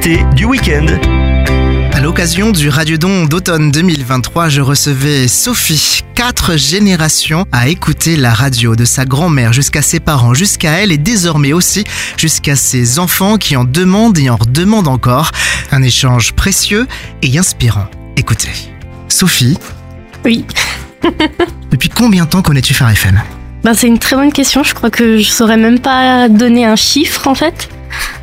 Du week-end. À l'occasion du Radiodon d'automne 2023, je recevais Sophie, quatre générations à écouter la radio, de sa grand-mère jusqu'à ses parents, jusqu'à elle et désormais aussi jusqu'à ses enfants qui en demandent et en redemandent encore. Un échange précieux et inspirant. Écoutez, Sophie, Oui. depuis combien de temps connais-tu Phare FM Ben, c'est une très bonne question. Je crois que je saurais même pas donner un chiffre en fait.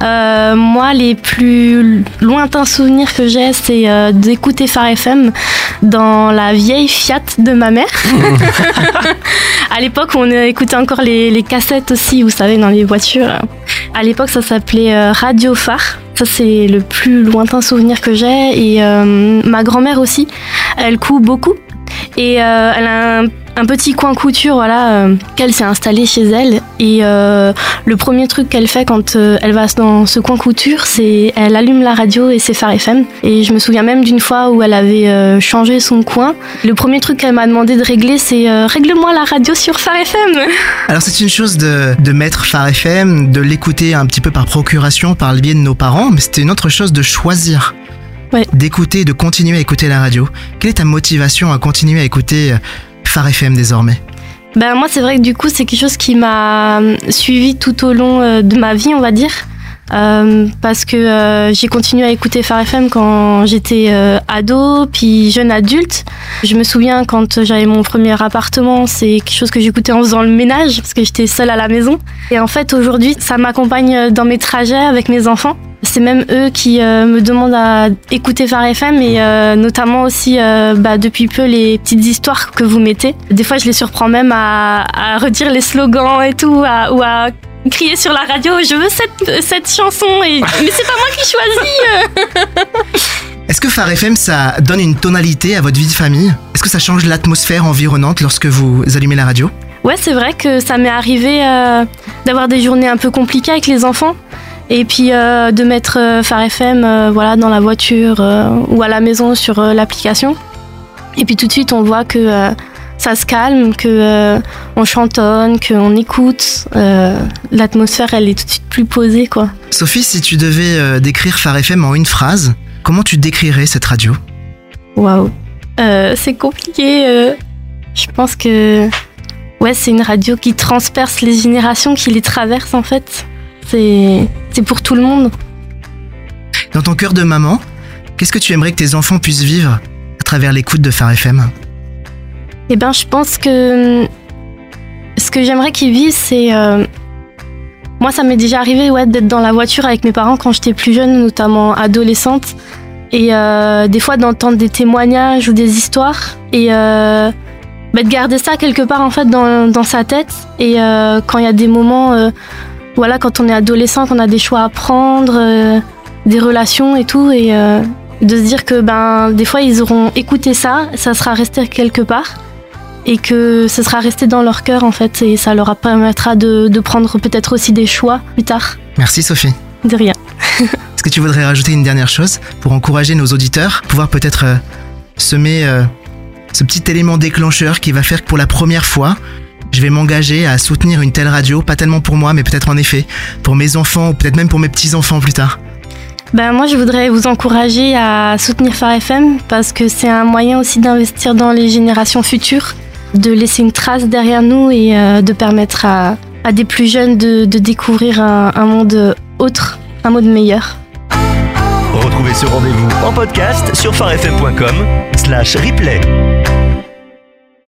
Euh, moi, les plus lointains souvenirs que j'ai, c'est euh, d'écouter Phare FM dans la vieille Fiat de ma mère. à l'époque, on écoutait encore les, les cassettes aussi, vous savez, dans les voitures. À l'époque, ça s'appelait euh, Radio Phare. Ça, c'est le plus lointain souvenir que j'ai. Et ma grand-mère aussi, elle coud beaucoup. Et elle a un, un petit coin couture, voilà, euh, qu'elle s'est installée chez elle. Et euh, le premier truc qu'elle fait quand euh, elle va dans ce coin couture, c'est elle allume la radio et c'est Phare FM. Et je me souviens même d'une fois où elle avait changé son coin. Le premier truc qu'elle m'a demandé de régler, c'est règle-moi la radio sur Phare FM. Alors c'est une chose de, de mettre Phare FM, de l'écouter un petit peu par procuration, par le biais de nos parents, mais c'était une autre chose de choisir. Ouais. D'écouter, de continuer à écouter la radio. Quelle est ta motivation à continuer à écouter Phare FM désormais Ben moi c'est vrai que du coup c'est quelque chose qui m'a suivi tout au long euh, de ma vie on va dire. Euh, parce que euh, j'ai continué à écouter Phare FM quand j'étais euh, ado, puis jeune adulte. Je me souviens quand j'avais mon premier appartement, c'est quelque chose que j'écoutais en faisant le ménage, parce que j'étais seule à la maison. Et en fait aujourd'hui, ça m'accompagne dans mes trajets avec mes enfants. C'est même eux qui euh, me demandent à écouter Phare FM et euh, notamment aussi euh, bah, depuis peu les petites histoires que vous mettez. Des fois, je les surprends même à, à redire les slogans et tout, à- ou à crier sur la radio je veux cette, cette chanson et mais c'est pas moi qui choisis. Est-ce que Phare FM, ça donne une tonalité à votre vie de famille? Est-ce que ça change l'atmosphère environnante lorsque vous allumez la radio? Ouais c'est vrai que ça m'est arrivé euh, d'avoir des journées un peu compliquées avec les enfants et puis euh, de mettre euh, Phare FM voilà dans la voiture ou à la maison sur l'application. Et puis tout de suite on voit que ça se calme, que euh, on chantonne, qu'on écoute. euh, L'atmosphère, elle est tout de suite plus posée, quoi. Sophie, si tu devais euh, décrire Phare FM en une phrase, comment tu décrirais cette radio? Waouh. C'est compliqué. Je pense que ouais, c'est une radio qui transperce les générations, qui les traverse en fait. C'est c'est pour tout le monde. Dans ton cœur de maman, qu'est-ce que tu aimerais que tes enfants puissent vivre à travers l'écoute de Phare FM Eh ben, je pense que ce que j'aimerais qu'ils vivent, c'est euh, moi, ça m'est déjà arrivé ouais, d'être dans la voiture avec mes parents quand j'étais plus jeune, notamment adolescente, et euh, des fois d'entendre des témoignages ou des histoires et euh, bah, de garder ça quelque part en fait dans, dans sa tête. Et euh, quand il y a des moments, voilà, quand on est adolescent, qu'on a des choix à prendre, des relations et tout, et de se dire que ben des fois ils auront écouté ça, ça sera resté quelque part et que ce sera resté dans leur cœur en fait et ça leur permettra de, de prendre peut-être aussi des choix plus tard. Merci Sophie. De rien. Est-ce que tu voudrais rajouter une dernière chose pour encourager nos auditeurs, pouvoir peut-être euh, semer euh, ce petit élément déclencheur qui va faire que pour la première fois, je vais m'engager à soutenir une telle radio, pas tellement pour moi, mais peut-être en effet pour mes enfants ou peut-être même pour mes petits-enfants plus tard? Ben moi je voudrais vous encourager à soutenir Phare FM parce que c'est un moyen aussi d'investir dans les générations futures, de laisser une trace derrière nous et euh, de permettre à, des plus jeunes de, découvrir un, un monde autre, un monde meilleur. Retrouvez ce rendez-vous en podcast sur pharefm.com slash replay.